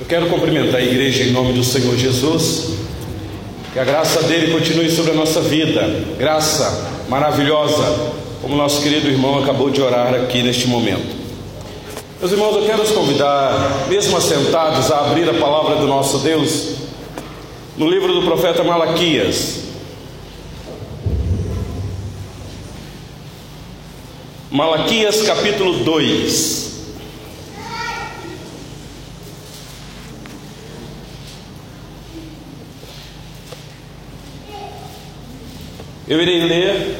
Eu quero cumprimentar a igreja em nome do Senhor Jesus. Que a graça dele continue sobre a nossa vida. Graça maravilhosa, como nosso querido irmão acabou de orar aqui neste momento. Meus irmãos, eu quero os convidar, mesmo assentados, a abrir a palavra do nosso Deus no livro do profeta Malaquias. Malaquias capítulo 2. Eu irei ler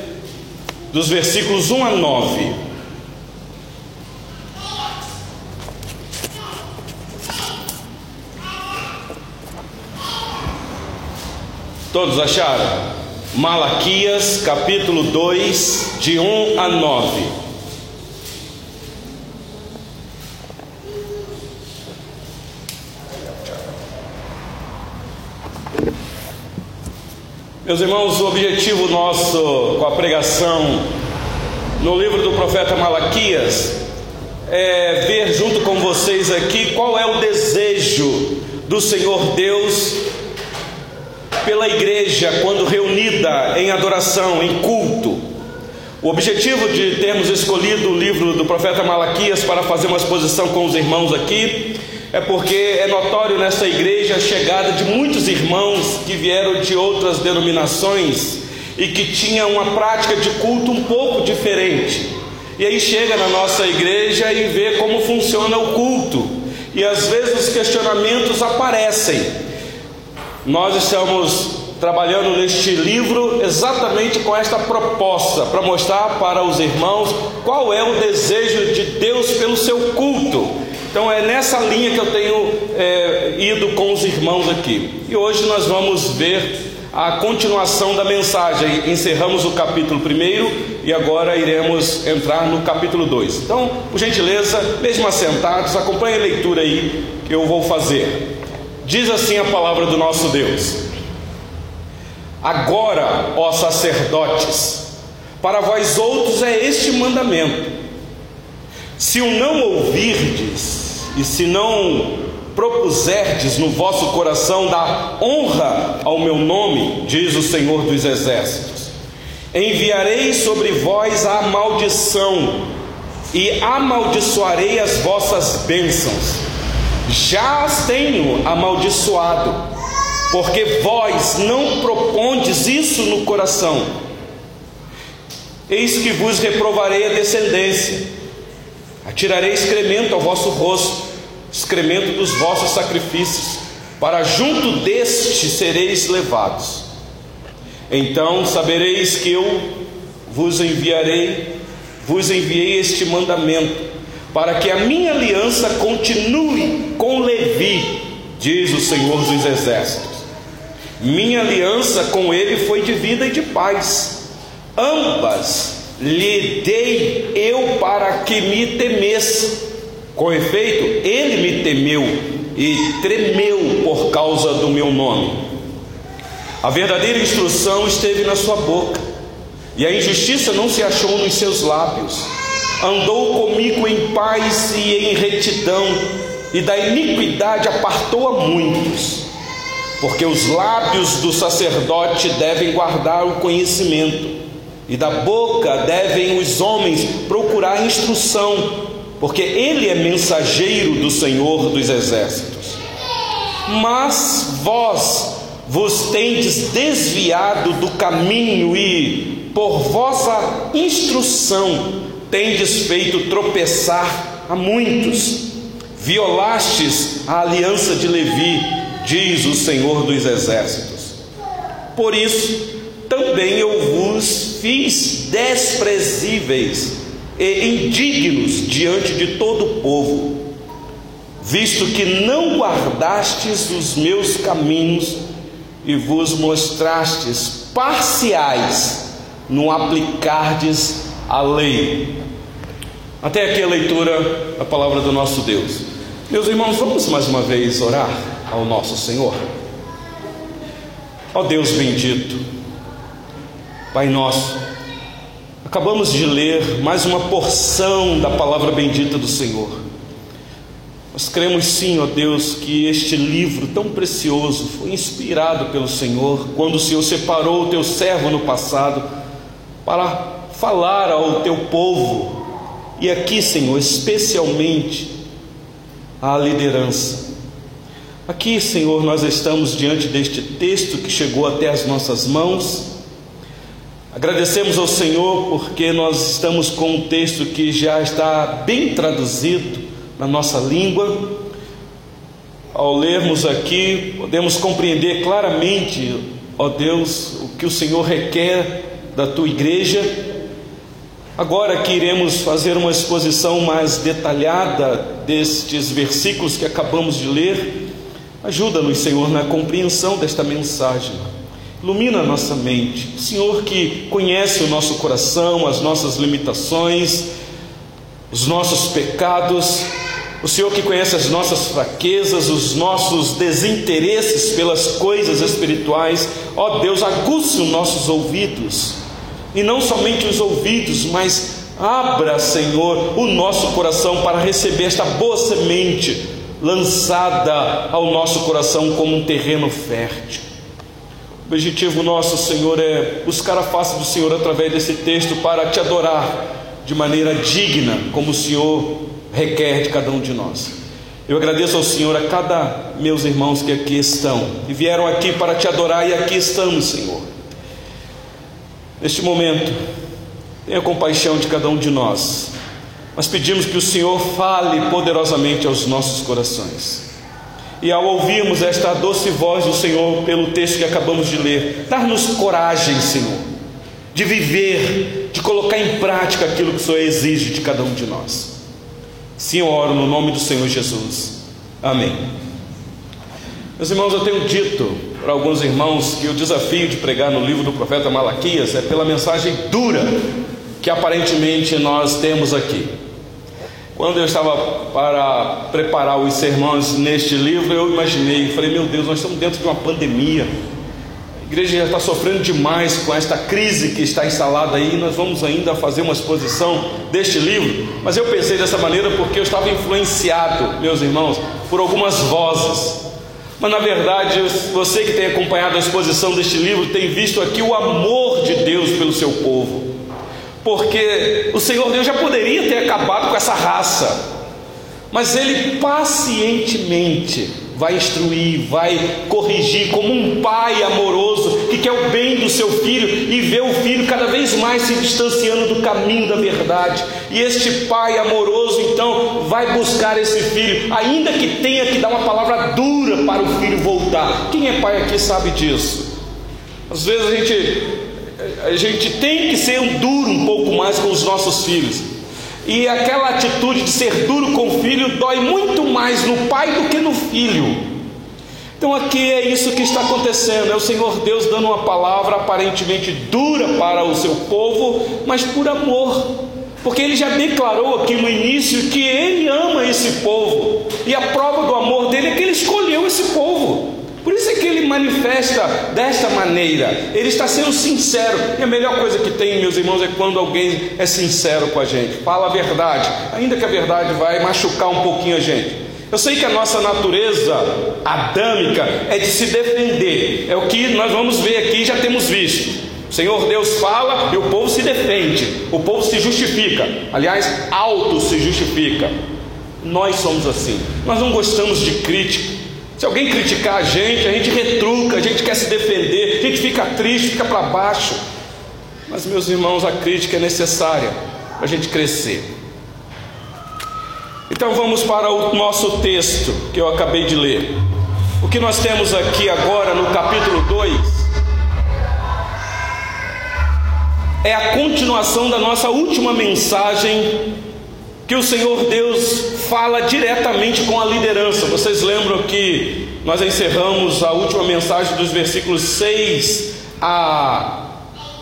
dos versículos 1 a 9. Todos acharam? Malaquias capítulo 2, de 1 a 9. Meus irmãos, o objetivo nosso com a pregação no livro do profeta Malaquias é ver junto com vocês aqui qual é o desejo do Senhor Deus pela igreja quando reunida em adoração, em culto. O objetivo de termos escolhido o livro do profeta Malaquias para fazer uma exposição com os irmãos aqui é porque é notório nessa igreja a chegada de muitos irmãos que vieram de outras denominações e que tinham uma prática de culto um pouco diferente. E aí chega na nossa igreja e vê como funciona o culto. E às vezes os questionamentos aparecem. Nós estamos trabalhando neste livro exatamente com esta proposta, para mostrar para os irmãos qual é o desejo de Deus pelo seu culto. Então é nessa linha que eu tenho é, ido com os irmãos aqui. E hoje nós vamos ver a continuação da mensagem. Encerramos o capítulo 1 e agora iremos entrar no capítulo 2. Então, por gentileza, mesmo assentados, acompanhe a leitura aí que eu vou fazer. Diz assim a palavra do nosso Deus: Agora, ó sacerdotes, para vós outros é este mandamento: se o não ouvirdes e se não propuserdes no vosso coração dar honra ao meu nome, diz o Senhor dos Exércitos, enviarei sobre vós a maldição e amaldiçoarei as vossas bênçãos. Já as tenho amaldiçoado, porque vós não propondes isso no coração. Eis que vos reprovarei a descendência, atirarei excremento ao vosso rosto, excremento dos vossos sacrifícios, para junto deste sereis levados. Então sabereis que eu vos enviarei, vos enviei este mandamento, para que a minha aliança continue com Levi, diz o Senhor dos Exércitos. Minha aliança com ele foi de vida e de paz. Ambas lhe dei eu para que me temesse. Com efeito, ele me temeu e tremeu por causa do meu nome. A verdadeira instrução esteve na sua boca, e a injustiça não se achou nos seus lábios. Andou comigo em paz e em retidão, e da iniquidade apartou a muitos, porque os lábios do sacerdote devem guardar o conhecimento, e da boca devem os homens procurar instrução, porque ele é mensageiro do Senhor dos exércitos. Mas vós vos tendes desviado do caminho e, por vossa instrução, tendes feito tropeçar a muitos. Violastes a aliança de Levi, diz o Senhor dos exércitos. Por isso, também eu vos fiz desprezíveis e indignos diante de todo o povo, visto que não guardastes os meus caminhos e vos mostrastes parciais no aplicardes a lei. Até aqui a leitura da palavra do nosso Deus. Meus irmãos, vamos mais uma vez orar ao nosso Senhor. Ó Deus bendito, Pai nosso, acabamos de ler mais uma porção da palavra bendita do Senhor. Nós cremos sim, ó Deus, que este livro tão precioso foi inspirado pelo Senhor quando o Senhor separou o teu servo no passado para falar ao teu povo e aqui, Senhor, especialmente à liderança. Aqui, Senhor, nós estamos diante deste texto que chegou até as nossas mãos. Agradecemos ao Senhor porque nós estamos com um texto que já está bem traduzido na nossa língua. Ao lermos aqui, podemos compreender claramente, ó Deus, o que o Senhor requer da tua igreja. Agora que iremos fazer uma exposição mais detalhada destes versículos que acabamos de ler, ajuda-nos, Senhor, na compreensão desta mensagem. Ilumina a nossa mente. O Senhor que conhece o nosso coração, as nossas limitações, os nossos pecados, o Senhor que conhece as nossas fraquezas, os nossos desinteresses pelas coisas espirituais, ó Deus, aguce os nossos ouvidos, e não somente os ouvidos, mas abra, Senhor, o nosso coração para receber esta boa semente lançada ao nosso coração como um terreno fértil. O objetivo nosso, Senhor, é buscar a face do Senhor através desse texto para te adorar de maneira digna, como o Senhor requer de cada um de nós. Eu agradeço ao Senhor a cada meus irmãos que aqui estão e vieram aqui para te adorar e aqui estamos, Senhor. Neste momento, tenha compaixão de cada um de nós. Nós pedimos que o Senhor fale poderosamente aos nossos corações. E ao ouvirmos esta doce voz do Senhor pelo texto que acabamos de ler, dar-nos coragem, Senhor, de viver, de colocar em prática aquilo que o Senhor exige de cada um de nós. Eu oro no nome do Senhor Jesus. Amém. Meus irmãos, eu tenho dito para alguns irmãos que o desafio de pregar no livro do profeta Malaquias é pela mensagem dura que aparentemente nós temos aqui. Quando eu estava para preparar os sermões neste livro, eu imaginei, falei, meu Deus, nós estamos dentro de uma pandemia a igreja já está sofrendo demais com esta crise que está instalada aí. Nós vamos ainda fazer uma exposição deste livro, mas eu pensei dessa maneira porque eu estava influenciado, meus irmãos, por algumas vozes. Mas na verdade, você que tem acompanhado a exposição deste livro tem visto aqui o amor de Deus pelo seu povo, porque o Senhor Deus já poderia ter acabado com essa raça, mas Ele pacientemente vai instruir, vai corrigir, como um pai amoroso que quer o bem do seu filho e vê o filho cada vez mais se distanciando do caminho da verdade. E este pai amoroso então vai buscar esse filho, ainda que tenha que dar uma palavra dura para o filho voltar. Quem é pai aqui sabe disso. Às vezes a gente, a gente tem que ser duro um pouco mais com os nossos filhos. E aquela atitude de ser duro com o filho dói muito mais no pai do que no filho. Então aqui é isso que está acontecendo, é o Senhor Deus dando uma palavra aparentemente dura para o seu povo, mas por amor. Porque ele já declarou aqui no início que ele ama esse povo, e a prova do amor dele é que ele escolheu esse povo. Por isso é que ele manifesta desta maneira. Ele está sendo sincero. E a melhor coisa que tem, meus irmãos, é quando alguém é sincero com a gente. Fala a verdade, ainda que a verdade vai machucar um pouquinho a gente. Eu sei que a nossa natureza adâmica é de se defender. É o que nós vamos ver aqui, já temos visto. O Senhor Deus fala e o povo se defende. O povo se justifica. Aliás, auto se justifica. Nós somos assim. Nós não gostamos de crítica. Se alguém criticar a gente, a gente retruca, a gente quer se defender, a gente fica triste, fica para baixo. Mas, meus irmãos, a crítica é necessária para a gente crescer. Então vamos para o nosso texto que eu acabei de ler. O que nós temos aqui agora no capítulo 2 é a continuação da nossa última mensagem que o Senhor Deus fala diretamente com a liderança. Vocês lembram que nós encerramos a última mensagem dos versículos 6 a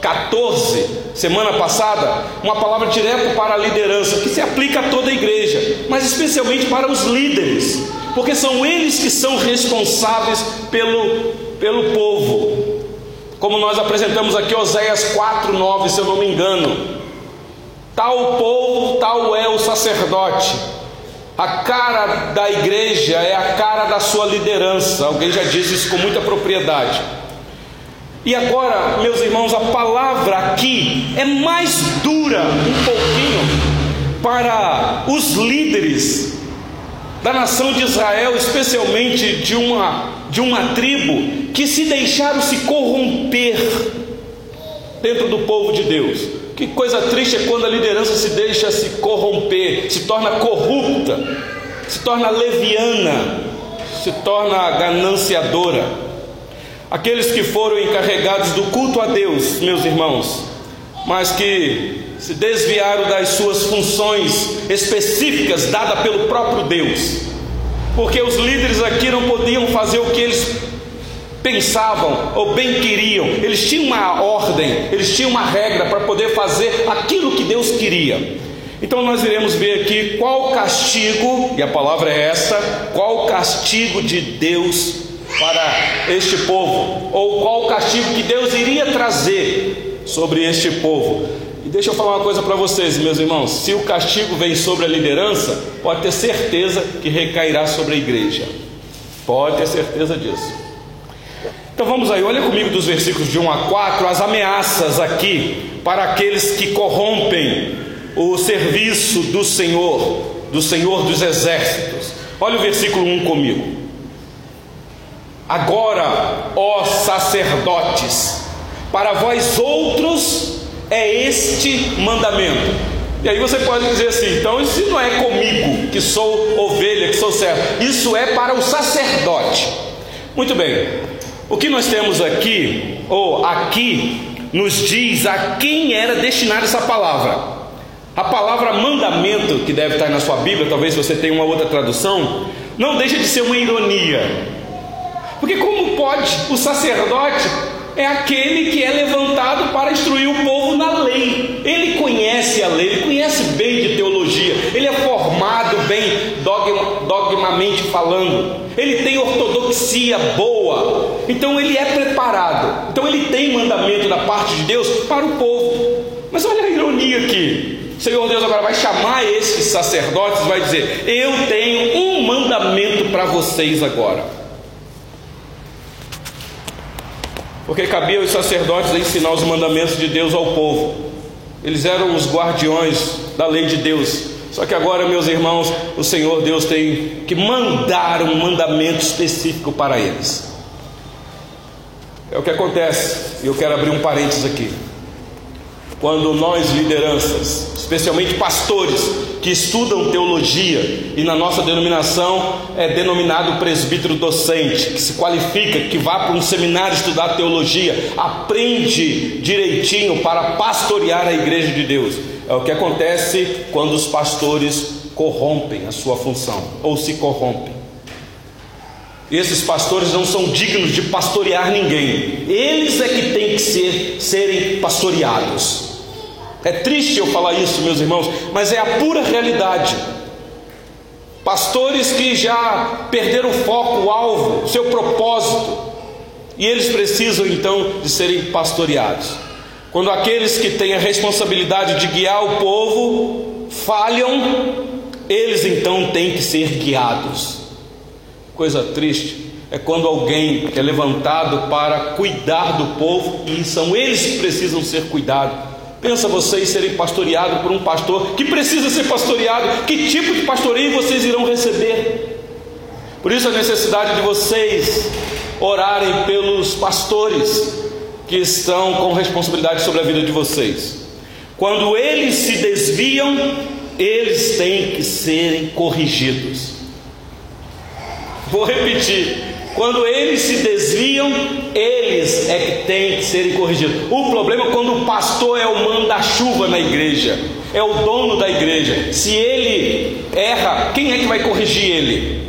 14, semana passada, uma palavra direta para a liderança, que se aplica a toda a igreja, mas especialmente para os líderes, porque são eles que são responsáveis pelo, pelo povo. Como nós apresentamos aqui Oséias 4:9, se eu não me engano. Tal povo, tal é o sacerdote. A cara da igreja é a cara da sua liderança. Alguém já disse isso com muita propriedade. E agora, meus irmãos, a palavra aqui é mais dura um pouquinho para os líderes da nação de Israel, especialmente de uma, de uma tribo que se deixaram se corromper dentro do povo de Deus. Que coisa triste é quando a liderança se deixa se corromper, se torna corrupta, se torna leviana, se torna gananciadora. Aqueles que foram encarregados do culto a Deus, meus irmãos, mas que se desviaram das suas funções específicas dadas pelo próprio Deus, porque os líderes aqui não podiam fazer o que eles pensavam ou bem queriam, eles tinham uma ordem, eles tinham uma regra para poder fazer aquilo que Deus queria. Então nós iremos ver aqui qual castigo, e a palavra é essa, qual castigo de Deus para este povo, ou qual castigo que Deus iria trazer sobre este povo. E deixa eu falar uma coisa para vocês, meus irmãos: se o castigo vem sobre a liderança, pode ter certeza que recairá sobre a igreja. Pode ter certeza disso. Então vamos aí, olha comigo dos versículos de 1 a 4, as ameaças aqui para aqueles que corrompem o serviço do Senhor, do Senhor dos exércitos. Olha o versículo 1 comigo. Agora, ó sacerdotes, para vós outros é este mandamento. E aí você pode dizer assim, então isso não é comigo, que sou ovelha, que sou servo. Isso é para o sacerdote. Muito bem, o que nós temos aqui, ou aqui, nos diz a quem era destinada essa palavra. A palavra mandamento, que deve estar na sua Bíblia, talvez você tenha uma outra tradução, não deixa de ser uma ironia. Porque, como pode o sacerdote é aquele que é levantado para instruir o povo na lei. Ele conhece a lei, ele conhece bem de teologia, ele é formado bem dogma, dogmamente falando, ele tem ortodoxia boa, então ele é preparado, então ele tem mandamento da parte de Deus para o povo. Mas olha a ironia aqui. Senhor Deus agora vai chamar esses sacerdotes e vai dizer: Eu tenho um mandamento para vocês agora. Porque cabia aos sacerdotes ensinar os mandamentos de Deus ao povo. Eles eram os guardiões da lei de Deus. Só que agora, meus irmãos, o Senhor Deus tem que mandar um mandamento específico para eles. É o que acontece, e eu quero abrir um parênteses aqui. Quando nós, lideranças, especialmente pastores que estudam teologia, e na nossa denominação é denominado presbítero docente, que se qualifica, que vá para um seminário estudar teologia, aprende direitinho para pastorear a igreja de Deus. É o que acontece quando os pastores corrompem a sua função ou se corrompem. Esses pastores não são dignos de pastorear ninguém. Eles é que têm que ser, serem pastoreados. É triste eu falar isso, meus irmãos, mas é a pura realidade. Pastores que já perderam o foco, o alvo, o seu propósito, e eles precisam então de serem pastoreados. Quando aqueles que têm a responsabilidade de guiar o povo falham, eles então têm que ser guiados. Coisa triste é quando alguém é levantado para cuidar do povo e são eles que precisam ser cuidados Pensa vocês serem pastoreados por um pastor que precisa ser pastoreado. Que tipo de pastoreio vocês irão receber? Por isso a necessidade de vocês orarem pelos pastores que estão com responsabilidade sobre a vida de vocês. Quando eles se desviam, eles têm que serem corrigidos. Vou repetir. Quando eles se desviam, eles é que têm que serem corrigidos. O problema é quando o pastor é o manda-chuva na igreja, é o dono da igreja. Se ele erra, quem é que vai corrigir ele?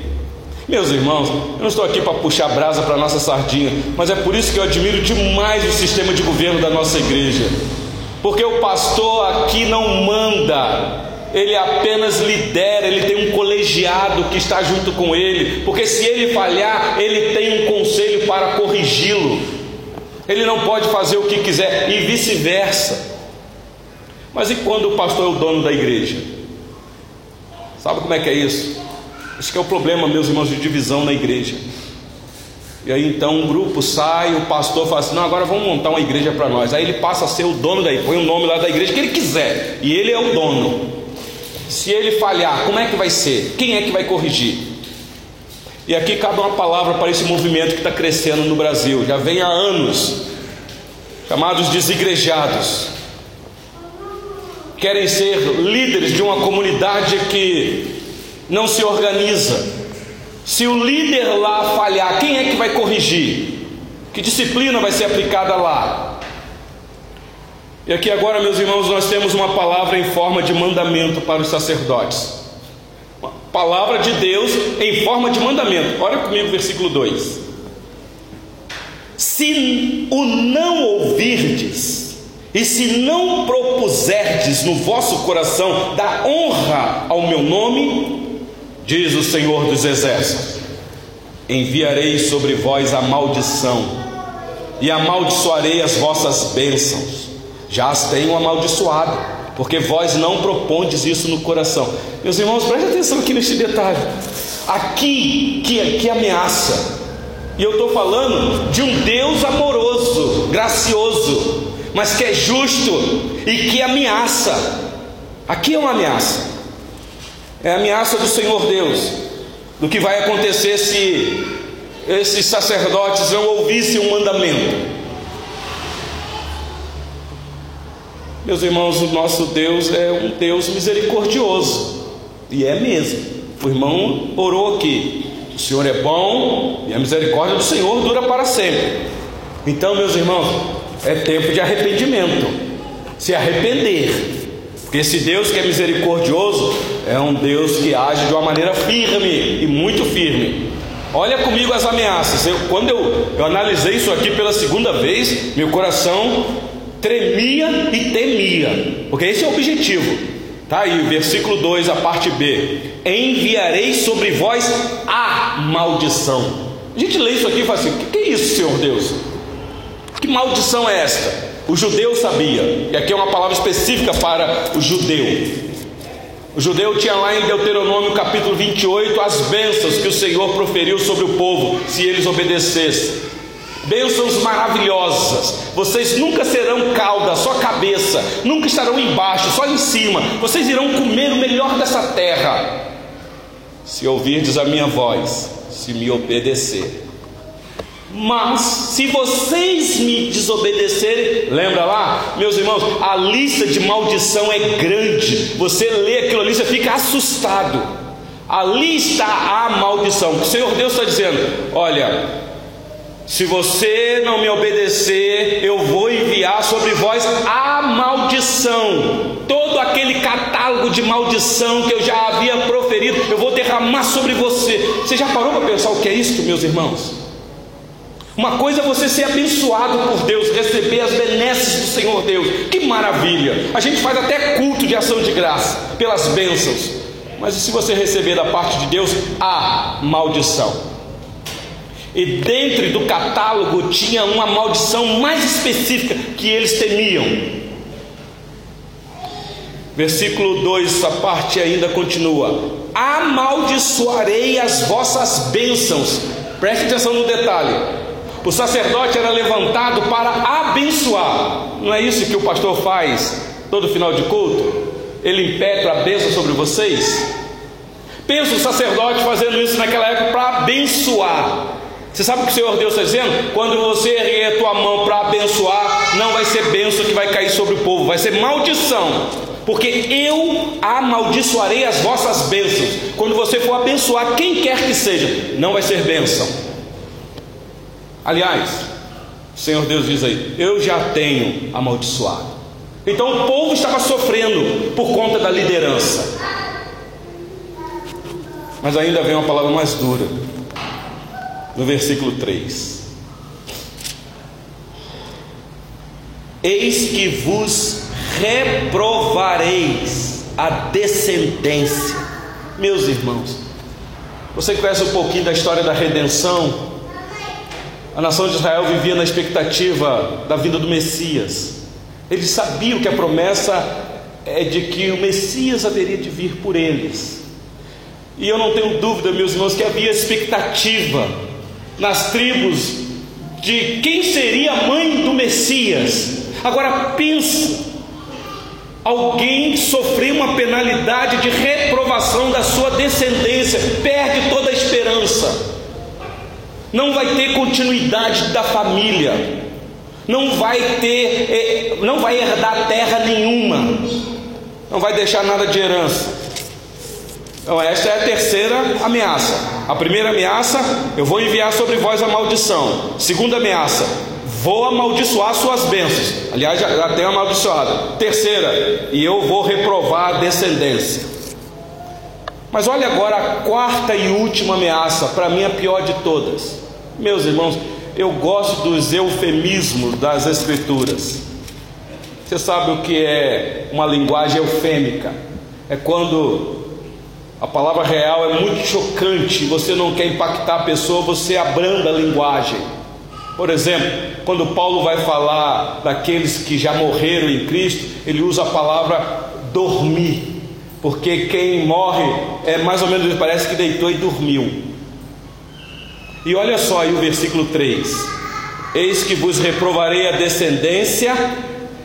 Meus irmãos, eu não estou aqui para puxar brasa para a nossa sardinha, mas é por isso que eu admiro demais o sistema de governo da nossa igreja. Porque o pastor aqui não manda, ele apenas lidera, ele tem um colegiado que está junto com ele, porque se ele falhar, ele tem um conselho para corrigi-lo. Ele não pode fazer o que quiser e vice-versa. Mas e quando o pastor é o dono da igreja? Sabe como é que é isso? Que é o problema, meus irmãos, de divisão na igreja. E aí então um grupo sai, o pastor fala assim: não, agora vamos montar uma igreja para nós. Aí ele passa a ser o dono daí, põe o nome lá da igreja que ele quiser, e ele é o dono. Se ele falhar, como é que vai ser? Quem é que vai corrigir? E aqui cabe uma palavra para esse movimento que está crescendo no Brasil, já vem há anos, chamados desigrejados. Querem ser líderes de uma comunidade que não se organiza, se o líder lá falhar, quem é que vai corrigir? Que disciplina vai ser aplicada lá? E aqui agora, meus irmãos, nós temos uma palavra em forma de mandamento para os sacerdotes. Uma palavra de Deus em forma de mandamento. Olha comigo o versículo 2. Se o não ouvirdes, e se não propuserdes no vosso coração da honra ao meu nome, Diz o Senhor dos Exércitos: Enviarei sobre vós a maldição, e amaldiçoarei as vossas bênçãos. Já as tenho amaldiçoado, porque vós não propondes isso no coração. Meus irmãos, prestem atenção aqui neste detalhe. Aqui que, que ameaça, e eu estou falando de um Deus amoroso, gracioso, mas que é justo e que ameaça. Aqui é uma ameaça é a ameaça do Senhor Deus, do que vai acontecer se esses sacerdotes não ouvissem o mandamento. Meus irmãos, o nosso Deus é um Deus misericordioso, e é mesmo. O irmão orou aqui: o Senhor é bom e a misericórdia do Senhor dura para sempre. Então, meus irmãos, é tempo de arrependimento, se arrepender porque esse Deus que é misericordioso é um Deus que age de uma maneira firme e muito firme. Olha comigo as ameaças. Eu, quando eu, eu analisei isso aqui pela segunda vez, meu coração tremia e temia, porque esse é o objetivo. Tá aí, versículo 2, a parte B: Enviarei sobre vós a maldição. A gente lê isso aqui e fala assim: o que, que é isso, Senhor Deus? Que maldição é esta? O judeu sabia, e aqui é uma palavra específica para o judeu. O judeu tinha lá em Deuteronômio capítulo 28 as bênçãos que o Senhor proferiu sobre o povo, se eles obedecessem. Bênçãos maravilhosas. Vocês nunca serão cauda, só cabeça, nunca estarão embaixo, só em cima. Vocês irão comer o melhor dessa terra. Se ouvirdes a minha voz, se me obedecer. Mas se vocês me desobedecerem, lembra lá, meus irmãos, a lista de maldição é grande. Você lê aquilo ali, você fica assustado. Ali está a maldição. O Senhor Deus está dizendo: olha, se você não me obedecer, eu vou enviar sobre vós a maldição. Todo aquele catálogo de maldição que eu já havia proferido, eu vou derramar sobre você. Você já parou para pensar o que é isso, meus irmãos? Uma coisa é você ser abençoado por Deus, receber as benesses do Senhor Deus. Que maravilha! A gente faz até culto de ação de graça pelas bênçãos. Mas e se você receber da parte de Deus a maldição? E dentro do catálogo tinha uma maldição mais específica que eles temiam. Versículo 2, essa parte ainda continua: Amaldiçoarei as vossas bênçãos. Preste atenção no detalhe o sacerdote era levantado para abençoar. Não é isso que o pastor faz todo final de culto? Ele impetra a bênção sobre vocês? Pensa o sacerdote fazendo isso naquela época para abençoar. Você sabe o que o Senhor Deus está dizendo? Quando você erguer a tua mão para abençoar, não vai ser bênção que vai cair sobre o povo, vai ser maldição. Porque eu amaldiçoarei as vossas bênçãos. Quando você for abençoar quem quer que seja, não vai ser bênção Aliás, o Senhor Deus diz aí: Eu já tenho amaldiçoado. Então o povo estava sofrendo por conta da liderança. Mas ainda vem uma palavra mais dura, no versículo 3: Eis que vos reprovareis a descendência, meus irmãos. Você conhece um pouquinho da história da redenção? A nação de Israel vivia na expectativa da vinda do Messias. Eles sabiam que a promessa é de que o Messias haveria de vir por eles. E eu não tenho dúvida, meus irmãos, que havia expectativa nas tribos de quem seria a mãe do Messias. Agora pensa, alguém sofreu uma penalidade de reprovação da sua descendência, perde toda a esperança. Não vai ter continuidade da família. Não vai ter, eh, não vai herdar terra nenhuma. Não vai deixar nada de herança. Então, esta é a terceira ameaça. A primeira ameaça, eu vou enviar sobre vós a maldição. Segunda ameaça, vou amaldiçoar suas bênçãos. Aliás, já, já tenho amaldiçoado. Terceira, e eu vou reprovar a descendência. Mas olha agora a quarta e última ameaça, para mim a pior de todas. Meus irmãos, eu gosto dos eufemismos das Escrituras. Você sabe o que é uma linguagem eufêmica? É quando a palavra real é muito chocante, você não quer impactar a pessoa, você abranda a linguagem. Por exemplo, quando Paulo vai falar daqueles que já morreram em Cristo, ele usa a palavra dormir, porque quem morre é mais ou menos, parece que deitou e dormiu. E olha só aí o versículo 3: Eis que vos reprovarei a descendência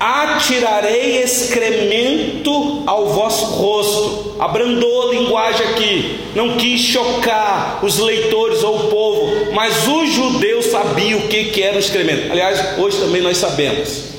atirarei excremento ao vosso rosto. Abrandou a linguagem aqui, não quis chocar os leitores ou o povo, mas os judeus sabiam o que, que era o excremento. Aliás, hoje também nós sabemos.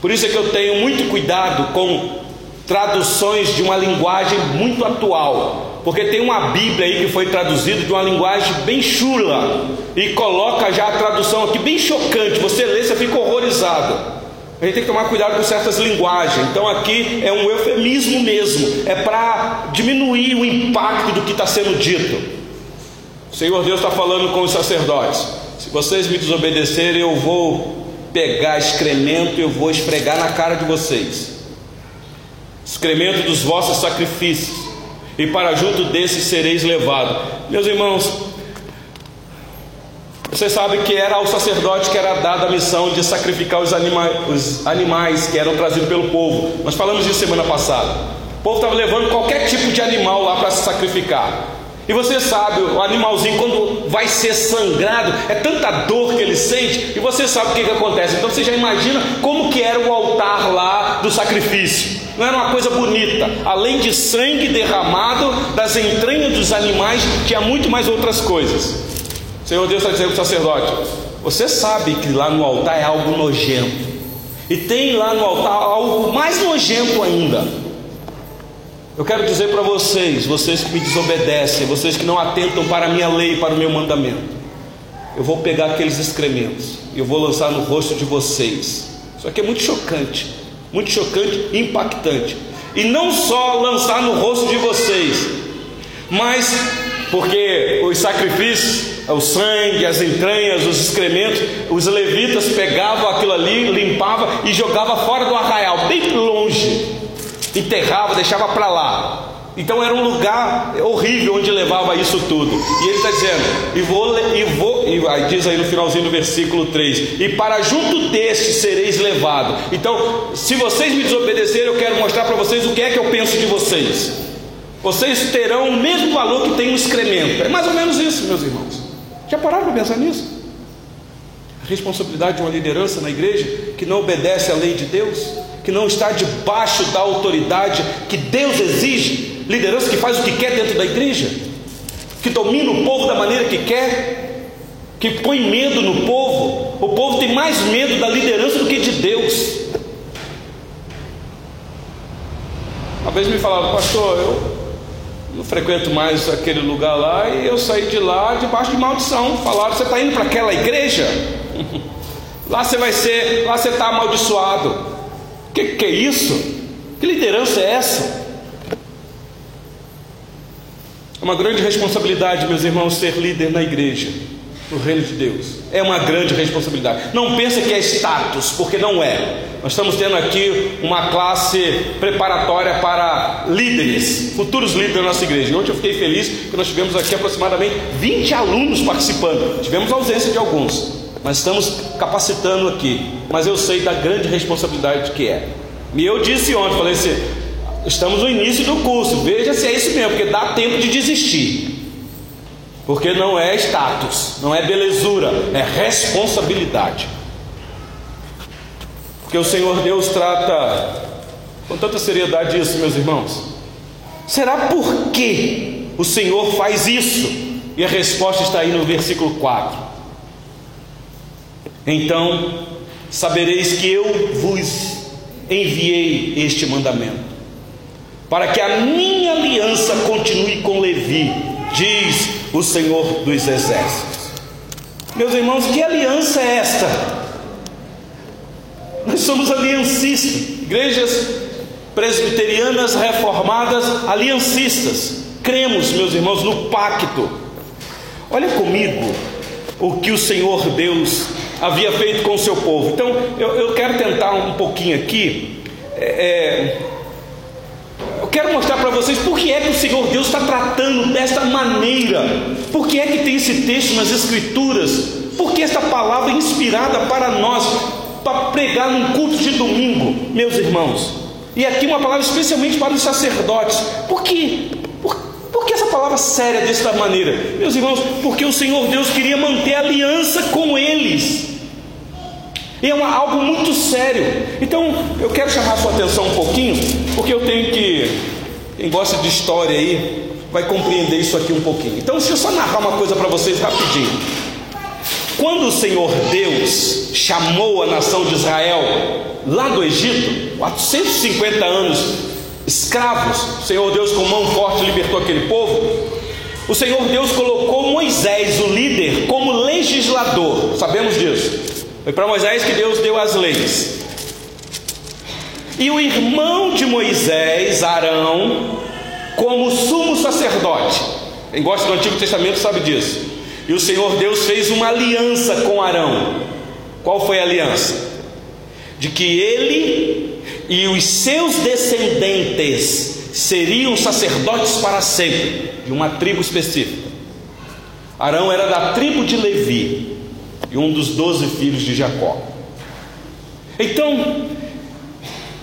Por isso é que eu tenho muito cuidado com traduções de uma linguagem muito atual, porque tem uma Bíblia aí que foi traduzida de uma linguagem bem chula e coloca já a tradução aqui bem chocante. Você lê, você fica horrorizado. Gente tem que tomar cuidado com certas linguagens. Então aqui é um eufemismo mesmo, é para diminuir o impacto do que está sendo dito. O Senhor Deus está falando com os sacerdotes. Se vocês me desobedecerem, eu vou pegar excremento e eu vou esfregar na cara de vocês. Excremento dos vossos sacrifícios, e para junto desses sereis levados. Meus irmãos, você sabe que era ao sacerdote que era dada a missão de sacrificar os, anima os animais que eram trazidos pelo povo. Nós falamos disso semana passada. O povo estava levando qualquer tipo de animal lá para se sacrificar. E você sabe, o animalzinho quando vai ser sangrado, é tanta dor que ele sente, e você sabe o que, que acontece. Então você já imagina como que era o altar lá do sacrifício. Não era uma coisa bonita. Além de sangue derramado das entranhas dos animais, tinha muito mais outras coisas. Senhor Deus está dizendo para o sacerdote: Você sabe que lá no altar é algo nojento, e tem lá no altar algo mais nojento ainda. Eu quero dizer para vocês, vocês que me desobedecem, vocês que não atentam para a minha lei, para o meu mandamento, eu vou pegar aqueles excrementos e eu vou lançar no rosto de vocês. Isso aqui é muito chocante, muito chocante e impactante. E não só lançar no rosto de vocês, mas porque os sacrifícios o sangue, as entranhas, os excrementos, os levitas pegavam aquilo ali, limpavam e jogavam fora do arraial, bem longe, enterrava, deixava para lá. Então era um lugar horrível onde levava isso tudo. E ele está dizendo, e vou, e vou, e aí diz aí no finalzinho do versículo 3: E para junto deste sereis levado. Então, se vocês me desobedecerem, eu quero mostrar para vocês o que é que eu penso de vocês. Vocês terão o mesmo valor que tem um excremento. É mais ou menos isso, meus irmãos. Já pararam para pensar nisso? A responsabilidade de uma liderança na igreja que não obedece à lei de Deus, que não está debaixo da autoridade que Deus exige, liderança que faz o que quer dentro da igreja, que domina o povo da maneira que quer, que põe medo no povo. O povo tem mais medo da liderança do que de Deus. Uma vez me falaram, pastor, eu não frequento mais aquele lugar lá e eu saí de lá debaixo de maldição. Falaram: você está indo para aquela igreja? lá você vai ser, lá você está amaldiçoado. Que que é isso? Que liderança é essa? É uma grande responsabilidade, meus irmãos, ser líder na igreja no reino de Deus. É uma grande responsabilidade. Não pense que é status, porque não é. Nós estamos tendo aqui uma classe preparatória para líderes, futuros líderes da nossa igreja. E ontem eu fiquei feliz porque nós tivemos aqui aproximadamente 20 alunos participando. Tivemos ausência de alguns, mas estamos capacitando aqui. Mas eu sei da grande responsabilidade que é. E eu disse ontem, falei assim, Estamos no início do curso, veja se é isso mesmo, porque dá tempo de desistir. Porque não é status, não é belezura, é responsabilidade. Porque o Senhor Deus trata com tanta seriedade isso, meus irmãos. Será por que o Senhor faz isso? E a resposta está aí no versículo 4. Então sabereis que eu vos enviei este mandamento para que a minha aliança continue com Levi, diz o Senhor dos Exércitos. Meus irmãos, que aliança é esta? Nós somos aliancistas, igrejas presbiterianas reformadas, aliancistas. Cremos, meus irmãos, no pacto. Olha comigo o que o Senhor Deus havia feito com o seu povo. Então, eu, eu quero tentar um pouquinho aqui. É, é quero mostrar para vocês por que é que o Senhor Deus está tratando desta maneira, por que é que tem esse texto nas Escrituras, por que esta palavra é inspirada para nós, para pregar num culto de domingo, meus irmãos. E aqui uma palavra especialmente para os sacerdotes. Por quê? Por, por que essa palavra séria desta maneira? Meus irmãos, porque o Senhor Deus queria manter aliança com eles. E é uma, algo muito sério. Então, eu quero chamar a sua atenção um pouquinho, porque eu tenho que. Quem gosta de história aí vai compreender isso aqui um pouquinho. Então, deixa eu só narrar uma coisa para vocês rapidinho. Quando o Senhor Deus chamou a nação de Israel lá do Egito, 450 anos escravos, o Senhor Deus com mão forte libertou aquele povo. O Senhor Deus colocou Moisés, o líder, como legislador, sabemos disso. Foi para Moisés que Deus deu as leis. E o irmão de Moisés, Arão, como sumo sacerdote. Quem gosta do Antigo Testamento sabe disso. E o Senhor Deus fez uma aliança com Arão. Qual foi a aliança? De que ele e os seus descendentes seriam sacerdotes para sempre, de uma tribo específica. Arão era da tribo de Levi e um dos doze filhos de Jacó. Então,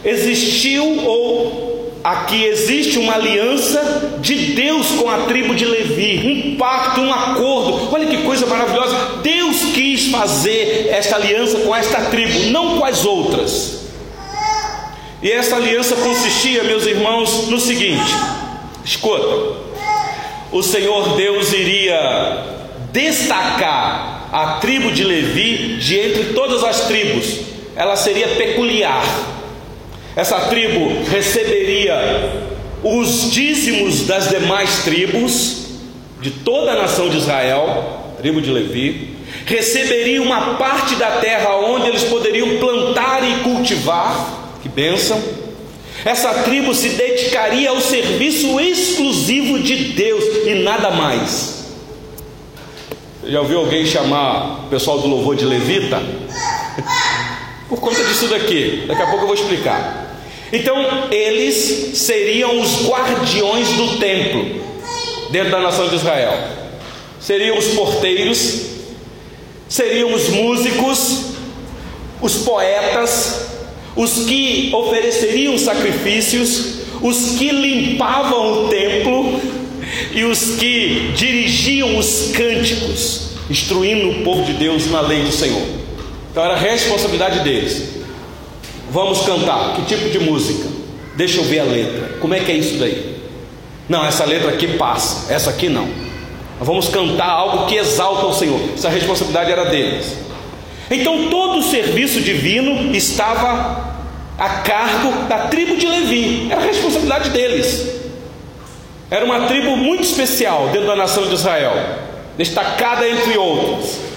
existiu ou aqui existe uma aliança de Deus com a tribo de Levi, um pacto, um acordo. Olha que coisa maravilhosa! Deus quis fazer esta aliança com esta tribo, não com as outras. E essa aliança consistia, meus irmãos, no seguinte: escuta, o Senhor Deus iria destacar a tribo de Levi de entre todas as tribos, ela seria peculiar. Essa tribo receberia os dízimos das demais tribos, de toda a nação de Israel, tribo de Levi, receberia uma parte da terra onde eles poderiam plantar e cultivar, que bênção. Essa tribo se dedicaria ao serviço exclusivo de Deus e nada mais. Já ouviu alguém chamar o pessoal do louvor de levita? Por conta disso daqui, daqui a pouco eu vou explicar. Então, eles seriam os guardiões do templo dentro da nação de Israel. Seriam os porteiros, seriam os músicos, os poetas, os que ofereceriam sacrifícios, os que limpavam o templo, e os que dirigiam os cânticos, instruindo o povo de Deus na lei do Senhor. Então era responsabilidade deles. Vamos cantar, que tipo de música? Deixa eu ver a letra. Como é que é isso daí? Não, essa letra aqui passa, essa aqui não. vamos cantar algo que exalta o Senhor. Essa responsabilidade era deles. Então todo o serviço divino estava a cargo da tribo de Levi, era responsabilidade deles. Era uma tribo muito especial dentro da nação de Israel, destacada entre outros.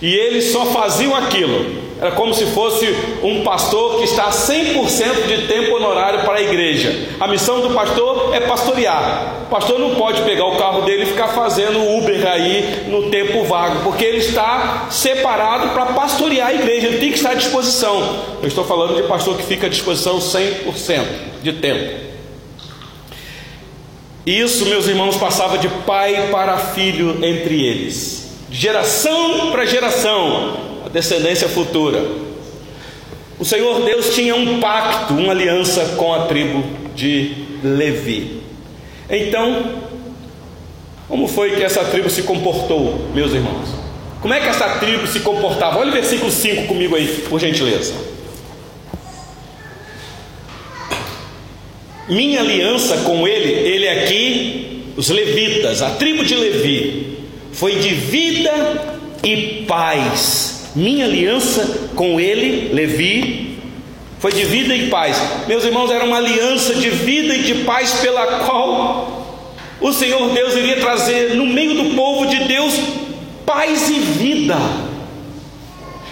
E eles só faziam aquilo. Era como se fosse um pastor que está 100% de tempo honorário para a igreja. A missão do pastor é pastorear. O pastor não pode pegar o carro dele e ficar fazendo Uber aí no tempo vago, porque ele está separado para pastorear a igreja, ele tem que estar à disposição. Eu estou falando de pastor que fica à disposição 100% de tempo. Isso, meus irmãos, passava de pai para filho entre eles, de geração para geração, a descendência futura. O Senhor Deus tinha um pacto, uma aliança com a tribo de Levi. Então, como foi que essa tribo se comportou, meus irmãos? Como é que essa tribo se comportava? Olha o versículo 5 comigo aí, por gentileza. Minha aliança com ele, ele aqui, os levitas, a tribo de Levi, foi de vida e paz. Minha aliança com ele, Levi, foi de vida e paz. Meus irmãos, era uma aliança de vida e de paz pela qual o Senhor Deus iria trazer no meio do povo de Deus paz e vida.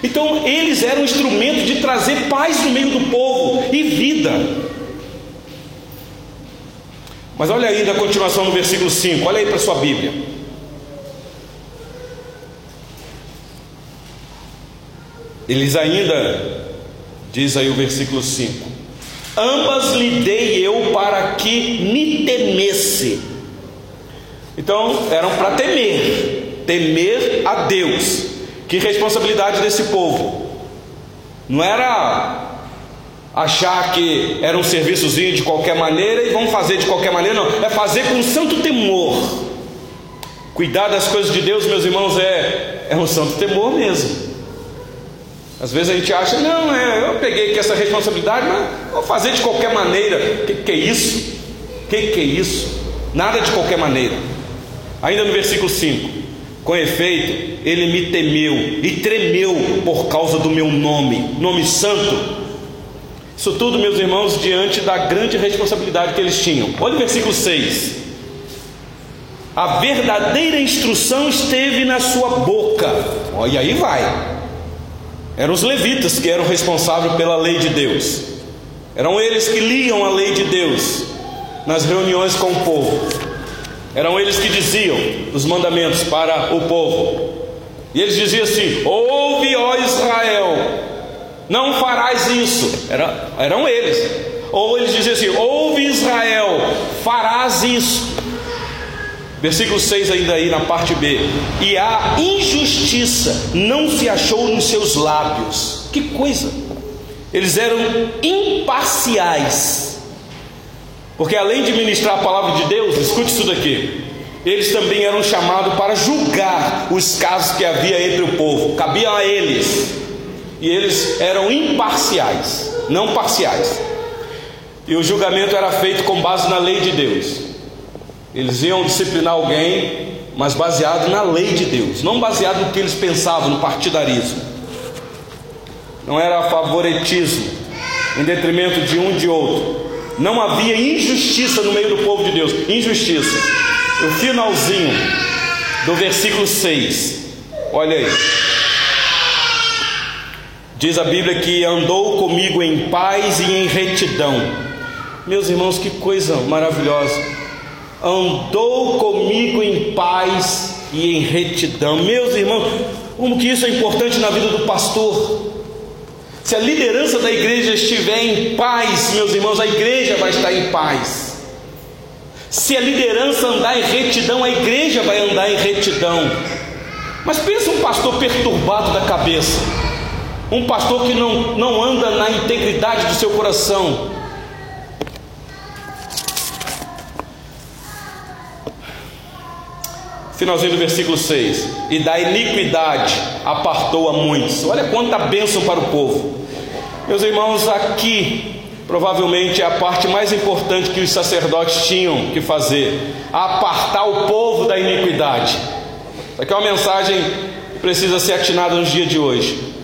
Então, eles eram instrumento de trazer paz no meio do povo e vida. Mas olha ainda a continuação no versículo 5, olha aí para sua Bíblia. Eles ainda, diz aí o versículo 5: Ambas lhe dei eu para que me temesse. Então, eram para temer, temer a Deus. Que responsabilidade desse povo? Não era achar que era um serviçozinho de qualquer maneira e vão fazer de qualquer maneira, não. É fazer com santo temor. Cuidar das coisas de Deus, meus irmãos, é, é um santo temor mesmo. Às vezes a gente acha, não, é, eu peguei aqui essa responsabilidade, mas vou fazer de qualquer maneira. O que, que é isso? O que, que é isso? Nada de qualquer maneira. Ainda no versículo 5: Com efeito, ele me temeu e tremeu por causa do meu nome, nome santo. Isso tudo, meus irmãos, diante da grande responsabilidade que eles tinham. Olha o versículo 6. A verdadeira instrução esteve na sua boca. Olha aí vai. Eram os levitas que eram responsáveis pela lei de Deus. Eram eles que liam a lei de Deus nas reuniões com o povo. Eram eles que diziam os mandamentos para o povo. E eles diziam assim: Ouve, ó Israel, não farás isso. Era, eram eles. Ou eles diziam assim: Ouve, Israel, farás isso. Versículo 6 ainda aí na parte B. E a injustiça não se achou nos seus lábios. Que coisa! Eles eram imparciais. Porque além de ministrar a palavra de Deus, escute isso daqui. Eles também eram chamados para julgar os casos que havia entre o povo. Cabia a eles. E eles eram imparciais, não parciais. E o julgamento era feito com base na lei de Deus. Eles iam disciplinar alguém, mas baseado na lei de Deus, não baseado no que eles pensavam, no partidarismo. Não era favoritismo, em detrimento de um de outro. Não havia injustiça no meio do povo de Deus. Injustiça. O finalzinho do versículo 6. Olha aí. Diz a Bíblia que andou comigo em paz e em retidão. Meus irmãos, que coisa maravilhosa andou comigo em paz e em retidão. Meus irmãos, como que isso é importante na vida do pastor? Se a liderança da igreja estiver em paz, meus irmãos, a igreja vai estar em paz. Se a liderança andar em retidão, a igreja vai andar em retidão. Mas pensa um pastor perturbado da cabeça, um pastor que não, não anda na integridade do seu coração, Finalzinho do versículo 6: E da iniquidade apartou a muitos. Olha quanta bênção para o povo. Meus irmãos, aqui provavelmente é a parte mais importante que os sacerdotes tinham que fazer: apartar o povo da iniquidade. Aqui é uma mensagem que precisa ser atinada nos dias de hoje.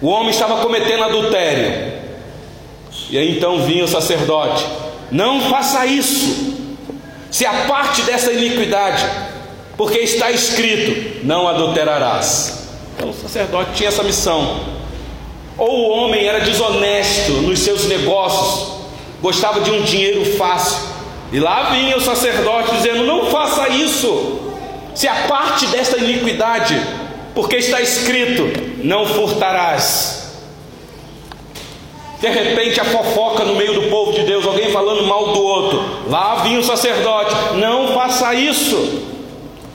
O homem estava cometendo adultério, e aí então vinha o sacerdote: Não faça isso, se aparte dessa iniquidade porque está escrito: não adulterarás. Então o sacerdote tinha essa missão. Ou o homem era desonesto nos seus negócios, gostava de um dinheiro fácil, e lá vinha o sacerdote dizendo: não faça isso, se aparte desta iniquidade, porque está escrito: não furtarás. De repente a fofoca no meio do povo de Deus, alguém falando mal do outro. Lá vinha o sacerdote: não faça isso.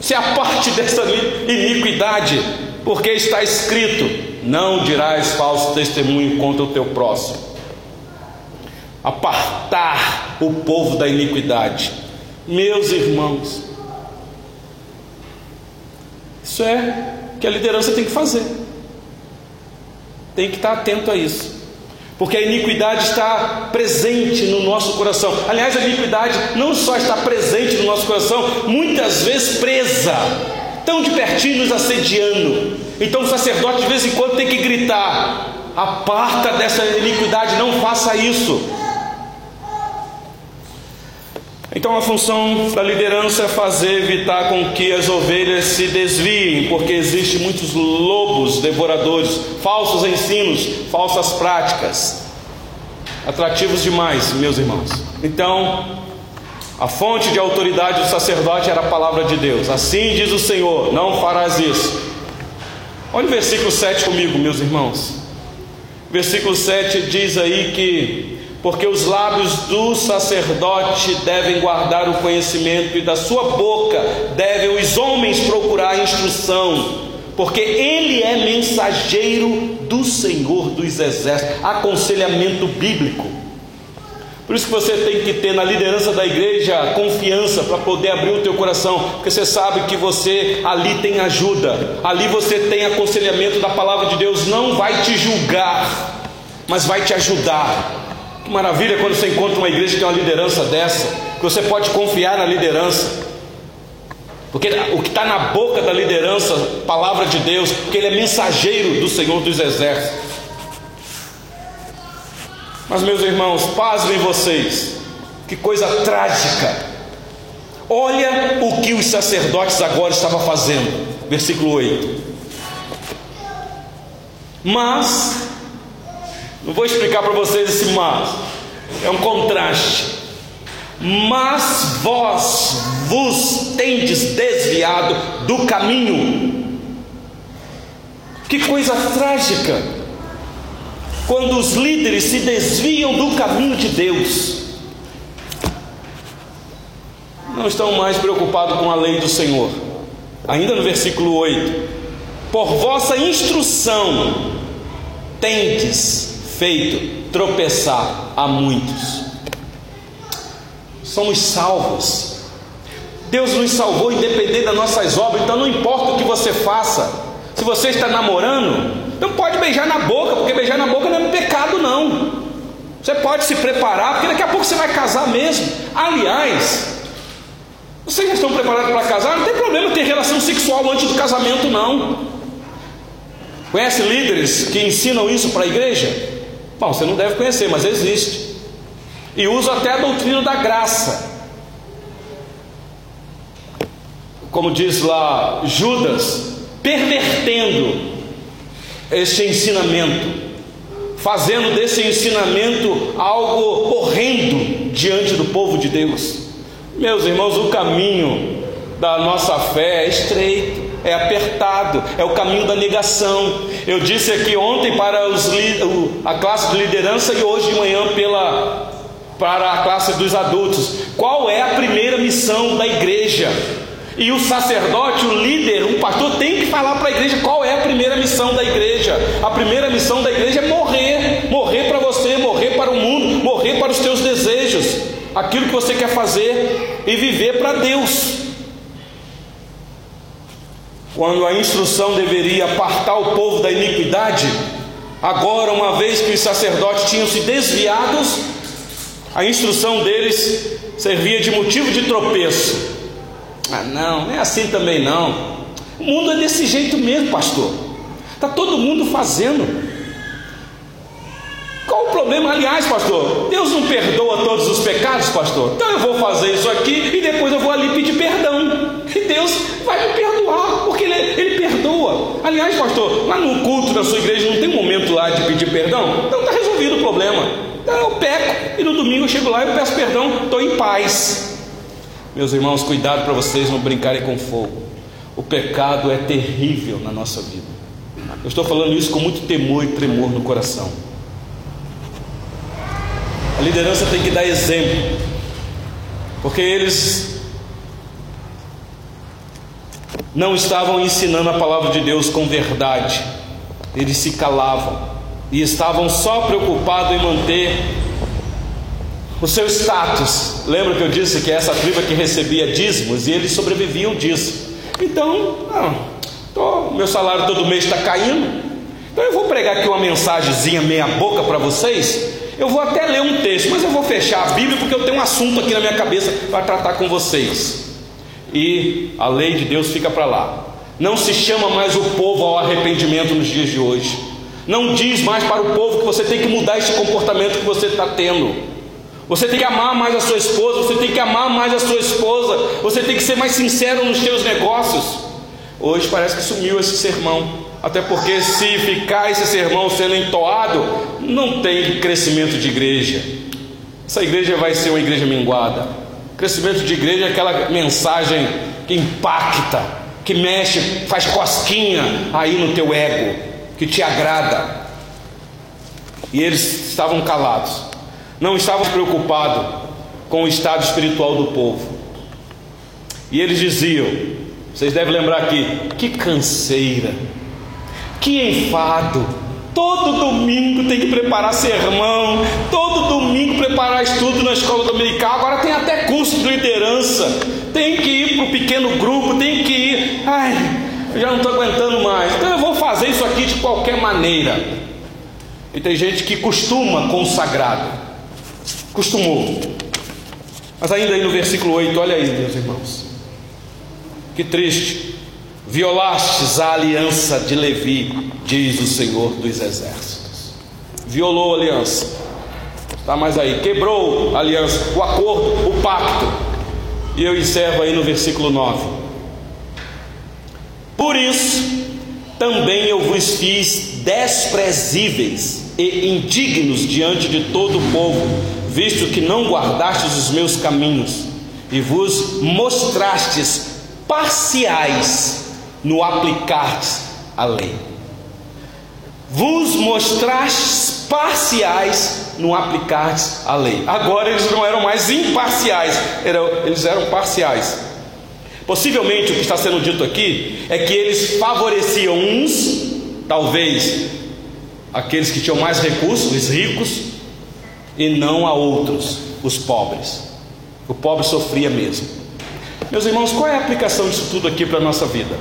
Se a parte dessa iniquidade, porque está escrito: não dirás falso testemunho contra o teu próximo. Apartar o povo da iniquidade. Meus irmãos, isso é que a liderança tem que fazer. Tem que estar atento a isso. Porque a iniquidade está presente no nosso coração. Aliás, a iniquidade não só está presente no nosso coração, muitas vezes presa, tão de pertinho nos assediando. Então o sacerdote de vez em quando tem que gritar: aparta dessa iniquidade, não faça isso. Então a função da liderança é fazer evitar com que as ovelhas se desviem, porque existem muitos lobos devoradores, falsos ensinos, falsas práticas, atrativos demais, meus irmãos. Então, a fonte de autoridade do sacerdote era a palavra de Deus. Assim diz o Senhor: não farás isso. Olha o versículo 7 comigo, meus irmãos. Versículo 7 diz aí que porque os lábios do sacerdote devem guardar o conhecimento, e da sua boca devem os homens procurar a instrução, porque ele é mensageiro do Senhor dos Exércitos, aconselhamento bíblico. Por isso que você tem que ter na liderança da igreja confiança para poder abrir o teu coração, porque você sabe que você ali tem ajuda, ali você tem aconselhamento da palavra de Deus, não vai te julgar, mas vai te ajudar. Que maravilha quando você encontra uma igreja que tem uma liderança dessa, que você pode confiar na liderança. Porque o que está na boca da liderança, palavra de Deus, porque ele é mensageiro do Senhor dos Exércitos. Mas meus irmãos, pasmem vocês, que coisa trágica. Olha o que os sacerdotes agora estavam fazendo. Versículo 8. Mas não vou explicar para vocês esse mas, é um contraste. Mas vós vos tendes desviado do caminho. Que coisa trágica! Quando os líderes se desviam do caminho de Deus, não estão mais preocupados com a lei do Senhor. Ainda no versículo 8: Por vossa instrução tendes feito tropeçar a muitos. Somos salvos. Deus nos salvou independente das nossas obras, então não importa o que você faça. Se você está namorando, não pode beijar na boca, porque beijar na boca não é pecado, não. Você pode se preparar, porque daqui a pouco você vai casar mesmo. Aliás, vocês já estão preparados para casar? Não tem problema ter relação sexual antes do casamento, não. Conhece líderes que ensinam isso para a igreja? Bom, você não deve conhecer, mas existe. E usa até a doutrina da graça. Como diz lá Judas, pervertendo este ensinamento, fazendo desse ensinamento algo horrendo diante do povo de Deus. Meus irmãos, o caminho da nossa fé é estreito é apertado, é o caminho da negação. Eu disse aqui ontem para os, a classe de liderança e hoje de manhã pela, para a classe dos adultos. Qual é a primeira missão da igreja? E o sacerdote, o líder, o pastor tem que falar para a igreja qual é a primeira missão da igreja. A primeira missão da igreja é morrer, morrer para você, morrer para o mundo, morrer para os teus desejos, aquilo que você quer fazer e viver para Deus quando a instrução deveria apartar o povo da iniquidade, agora, uma vez que os sacerdotes tinham se desviados, a instrução deles servia de motivo de tropeço. Ah, não, não é assim também não. O mundo é desse jeito mesmo, pastor. Está todo mundo fazendo. Qual o problema? Aliás, pastor, Deus não perdoa todos os pecados, pastor. Então eu vou fazer isso aqui e depois eu vou ali pedir perdão. Deus vai me perdoar, porque Ele, ele perdoa. Aliás, pastor, lá no culto da sua igreja não tem momento lá de pedir perdão? Então está resolvido o problema. Então eu peco e no domingo eu chego lá e peço perdão, estou em paz. Meus irmãos, cuidado para vocês não brincarem com fogo. O pecado é terrível na nossa vida. Eu estou falando isso com muito temor e tremor no coração. A liderança tem que dar exemplo, porque eles não estavam ensinando a palavra de Deus com verdade, eles se calavam e estavam só preocupados em manter o seu status. Lembra que eu disse que é essa tribo que recebia dízimos e eles sobreviviam disso. Então, não, tô, meu salário todo mês está caindo. Então eu vou pregar aqui uma mensagenzinha meia boca para vocês. Eu vou até ler um texto, mas eu vou fechar a Bíblia porque eu tenho um assunto aqui na minha cabeça para tratar com vocês. E a lei de Deus fica para lá. Não se chama mais o povo ao arrependimento nos dias de hoje. Não diz mais para o povo que você tem que mudar esse comportamento que você está tendo. Você tem que amar mais a sua esposa, você tem que amar mais a sua esposa, você tem que ser mais sincero nos seus negócios. Hoje parece que sumiu esse sermão, até porque se ficar esse sermão sendo entoado, não tem crescimento de igreja. Essa igreja vai ser uma igreja minguada. Crescimento de igreja é aquela mensagem que impacta, que mexe, faz cosquinha aí no teu ego, que te agrada. E eles estavam calados não estavam preocupados com o estado espiritual do povo. E eles diziam: vocês devem lembrar aqui, que canseira, que enfado. Todo domingo tem que preparar sermão, todo domingo preparar estudo na escola dominical. Agora tem até curso de liderança, tem que ir para o pequeno grupo, tem que ir. Ai, já não estou aguentando mais. Então eu vou fazer isso aqui de qualquer maneira. E tem gente que costuma com o sagrado costumou. Mas ainda aí no versículo 8, olha aí, meus irmãos. Que triste. Violastes a aliança de Levi, diz o Senhor dos Exércitos. Violou a aliança. Está mais aí. Quebrou a aliança, o acordo, o pacto. E eu encerro aí no versículo 9. Por isso, também eu vos fiz desprezíveis e indignos diante de todo o povo visto que não guardastes os meus caminhos e vos mostrastes parciais no aplicardes a lei. Vos mostrastes parciais no aplicardes a lei. Agora eles não eram mais imparciais, eram, eles eram parciais. Possivelmente o que está sendo dito aqui é que eles favoreciam uns, talvez aqueles que tinham mais recursos, os ricos, e não a outros, os pobres. O pobre sofria mesmo. Meus irmãos, qual é a aplicação disso tudo aqui para a nossa vida?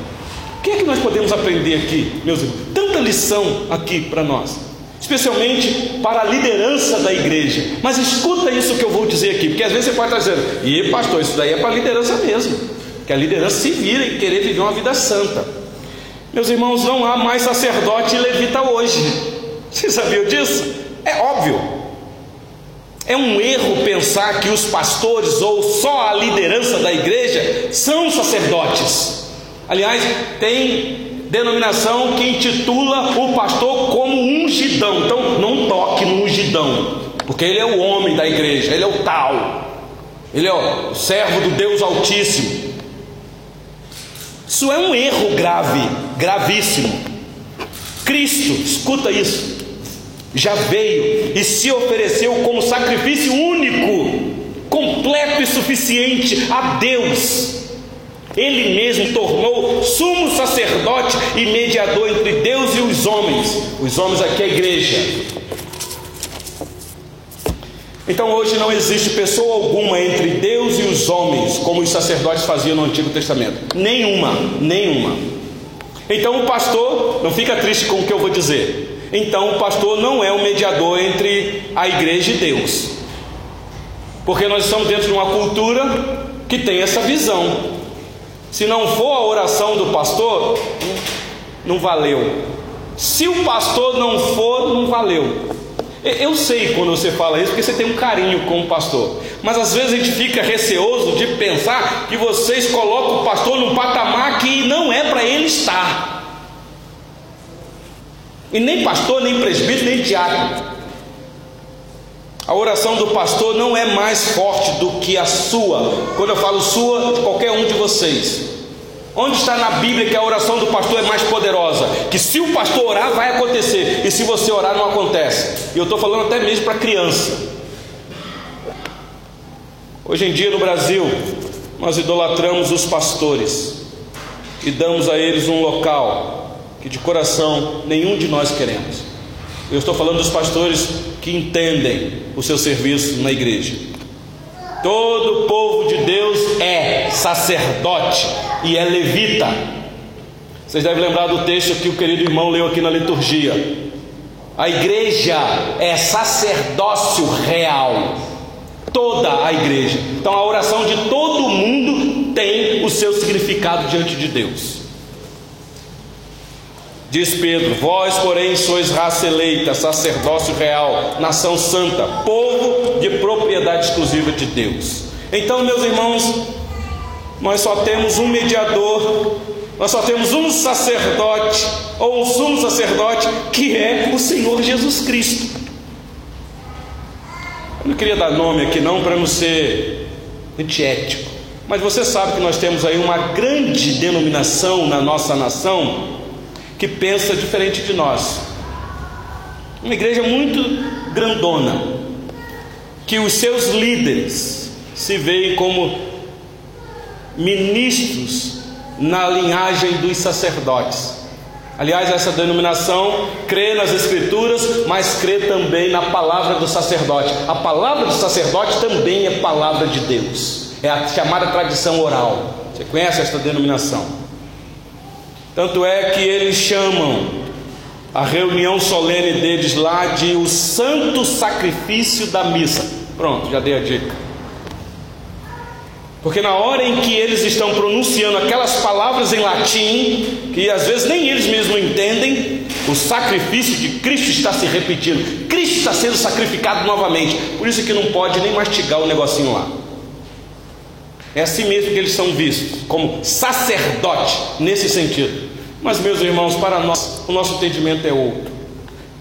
O que é que nós podemos aprender aqui, meus irmãos? Tanta lição aqui para nós, especialmente para a liderança da igreja. Mas escuta isso que eu vou dizer aqui, porque às vezes você pode estar dizendo, e pastor, isso daí é para a liderança mesmo, que a liderança se vira e querer viver uma vida santa. Meus irmãos, não há mais sacerdote levita hoje. Você sabia disso? É óbvio. É um erro pensar que os pastores ou só a liderança da igreja são sacerdotes. Aliás, tem denominação que intitula o pastor como ungidão. Então, não toque no ungidão, porque ele é o homem da igreja, ele é o tal, ele é o servo do Deus Altíssimo. Isso é um erro grave, gravíssimo. Cristo, escuta isso já veio e se ofereceu como sacrifício único, completo e suficiente a Deus. Ele mesmo tornou sumo sacerdote e mediador entre Deus e os homens. Os homens aqui é a igreja. Então hoje não existe pessoa alguma entre Deus e os homens, como os sacerdotes faziam no Antigo Testamento. Nenhuma, nenhuma. Então o pastor, não fica triste com o que eu vou dizer. Então o pastor não é o mediador entre a igreja e Deus. Porque nós estamos dentro de uma cultura que tem essa visão. Se não for a oração do pastor, não valeu. Se o pastor não for, não valeu. Eu sei quando você fala isso, porque você tem um carinho com o pastor. Mas às vezes a gente fica receoso de pensar que vocês colocam o pastor num patamar que não é para ele estar. E nem pastor, nem presbítero, nem diácono. A oração do pastor não é mais forte do que a sua. Quando eu falo sua, de qualquer um de vocês. Onde está na Bíblia que a oração do pastor é mais poderosa? Que se o pastor orar, vai acontecer. E se você orar, não acontece. E eu estou falando até mesmo para criança. Hoje em dia no Brasil, nós idolatramos os pastores e damos a eles um local que de coração nenhum de nós queremos. Eu estou falando dos pastores que entendem o seu serviço na igreja. Todo povo de Deus é sacerdote e é levita. Vocês devem lembrar do texto que o querido irmão leu aqui na liturgia. A igreja é sacerdócio real. Toda a igreja. Então a oração de todo mundo tem o seu significado diante de Deus. Diz Pedro: Vós, porém, sois raça eleita, sacerdócio real, nação santa, povo de propriedade exclusiva de Deus. Então, meus irmãos, nós só temos um mediador, nós só temos um sacerdote, ou um sumo sacerdote, que é o Senhor Jesus Cristo. Eu não queria dar nome aqui, não, para não ser antiético, mas você sabe que nós temos aí uma grande denominação na nossa nação que pensa diferente de nós. Uma igreja muito grandona, que os seus líderes se veem como ministros na linhagem dos sacerdotes. Aliás, essa denominação crê nas Escrituras, mas crê também na palavra do sacerdote. A palavra do sacerdote também é palavra de Deus, é a chamada tradição oral. Você conhece esta denominação? Tanto é que eles chamam a reunião solene deles lá de o santo sacrifício da missa. Pronto, já dei a dica. Porque na hora em que eles estão pronunciando aquelas palavras em latim, que às vezes nem eles mesmos entendem, o sacrifício de Cristo está se repetindo, Cristo está sendo sacrificado novamente. Por isso que não pode nem mastigar o negocinho lá. É assim mesmo que eles são vistos, como sacerdote, nesse sentido. Mas, meus irmãos, para nós, o nosso entendimento é outro.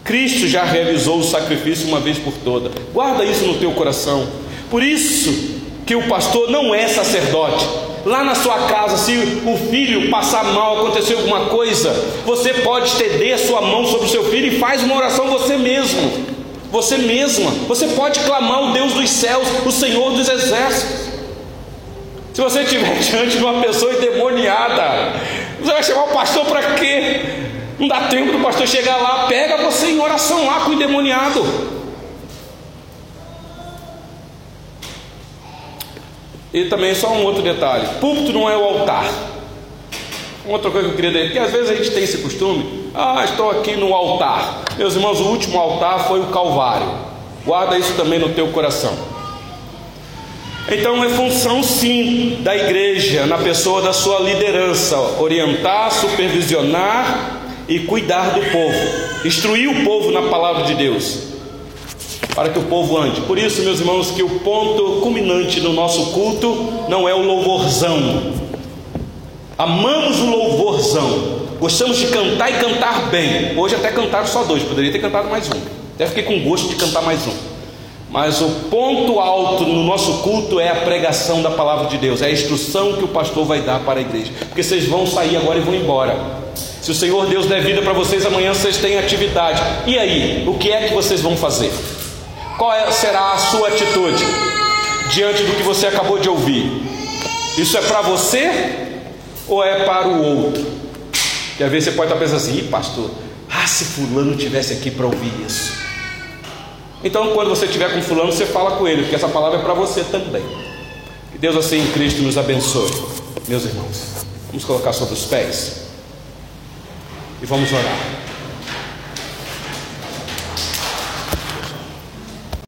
Cristo já realizou o sacrifício uma vez por toda. Guarda isso no teu coração. Por isso que o pastor não é sacerdote. Lá na sua casa, se o filho passar mal, acontecer alguma coisa, você pode estender a sua mão sobre o seu filho e faz uma oração você mesmo. Você mesma. Você pode clamar o Deus dos céus, o Senhor dos exércitos. Se você estiver diante de uma pessoa endemoniada, você vai chamar o pastor para quê? Não dá tempo do pastor chegar lá, pega você em oração lá com o endemoniado. E também só um outro detalhe: púlpito não é o altar. Outra coisa que eu queria dizer, que às vezes a gente tem esse costume, ah, estou aqui no altar. Meus irmãos, o último altar foi o Calvário. Guarda isso também no teu coração. Então é função sim da igreja, na pessoa da sua liderança, orientar, supervisionar e cuidar do povo, instruir o povo na palavra de Deus, para que o povo ande. Por isso, meus irmãos, que o ponto culminante do nosso culto não é o louvorzão. Amamos o louvorzão, gostamos de cantar e cantar bem. Hoje até cantaram só dois, poderia ter cantado mais um. Até fiquei com gosto de cantar mais um. Mas o ponto alto no nosso culto é a pregação da palavra de Deus, é a instrução que o pastor vai dar para a igreja. Porque vocês vão sair agora e vão embora. Se o Senhor Deus der vida para vocês, amanhã vocês têm atividade. E aí, o que é que vocês vão fazer? Qual é, será a sua atitude diante do que você acabou de ouvir? Isso é para você ou é para o outro? Que às vezes você pode estar pensando assim, pastor, ah, se fulano tivesse aqui para ouvir isso. Então, quando você estiver com fulano, você fala com ele, porque essa palavra é para você também. Que Deus assim em Cristo nos abençoe, meus irmãos. Vamos colocar sobre os pés e vamos orar.